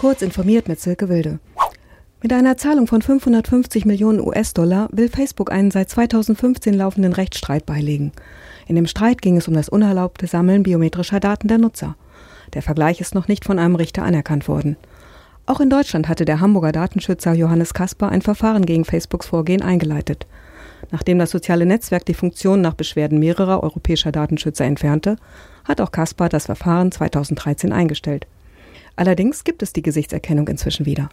Kurz informiert mit Silke Wilde. Mit einer Zahlung von 550 Millionen US-Dollar will Facebook einen seit 2015 laufenden Rechtsstreit beilegen. In dem Streit ging es um das unerlaubte Sammeln biometrischer Daten der Nutzer. Der Vergleich ist noch nicht von einem Richter anerkannt worden. Auch in Deutschland hatte der Hamburger Datenschützer Johannes Kasper ein Verfahren gegen Facebooks Vorgehen eingeleitet. Nachdem das soziale Netzwerk die Funktion nach Beschwerden mehrerer europäischer Datenschützer entfernte, hat auch Kasper das Verfahren 2013 eingestellt. Allerdings gibt es die Gesichtserkennung inzwischen wieder.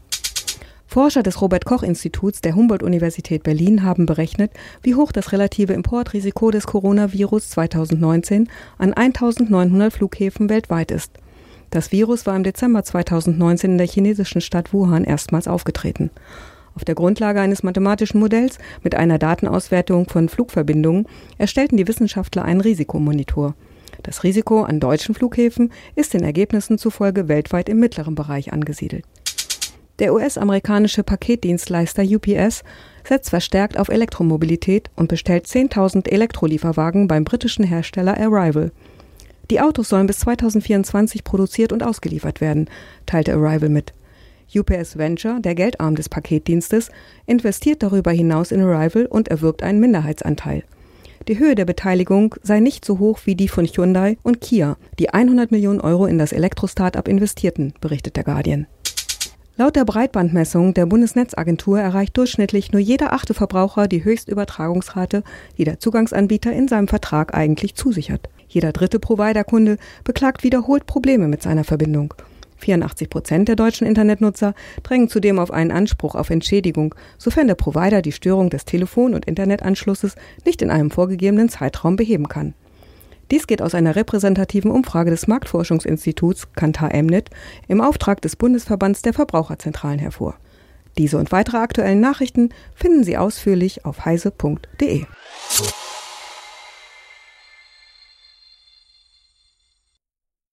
Forscher des Robert Koch Instituts der Humboldt-Universität Berlin haben berechnet, wie hoch das relative Importrisiko des Coronavirus 2019 an 1900 Flughäfen weltweit ist. Das Virus war im Dezember 2019 in der chinesischen Stadt Wuhan erstmals aufgetreten. Auf der Grundlage eines mathematischen Modells mit einer Datenauswertung von Flugverbindungen erstellten die Wissenschaftler einen Risikomonitor. Das Risiko an deutschen Flughäfen ist den Ergebnissen zufolge weltweit im mittleren Bereich angesiedelt. Der US-amerikanische Paketdienstleister UPS setzt verstärkt auf Elektromobilität und bestellt 10.000 Elektrolieferwagen beim britischen Hersteller Arrival. Die Autos sollen bis 2024 produziert und ausgeliefert werden, teilte Arrival mit. UPS Venture, der Geldarm des Paketdienstes, investiert darüber hinaus in Arrival und erwirbt einen Minderheitsanteil. Die Höhe der Beteiligung sei nicht so hoch wie die von Hyundai und Kia, die 100 Millionen Euro in das Elektro-Startup investierten, berichtet der Guardian. Laut der Breitbandmessung der Bundesnetzagentur erreicht durchschnittlich nur jeder achte Verbraucher die Höchstübertragungsrate, die der Zugangsanbieter in seinem Vertrag eigentlich zusichert. Jeder dritte Providerkunde beklagt wiederholt Probleme mit seiner Verbindung. 84 Prozent der deutschen Internetnutzer drängen zudem auf einen Anspruch auf Entschädigung, sofern der Provider die Störung des Telefon- und Internetanschlusses nicht in einem vorgegebenen Zeitraum beheben kann. Dies geht aus einer repräsentativen Umfrage des Marktforschungsinstituts Kantar Emnet im Auftrag des Bundesverbands der Verbraucherzentralen hervor. Diese und weitere aktuellen Nachrichten finden Sie ausführlich auf heise.de.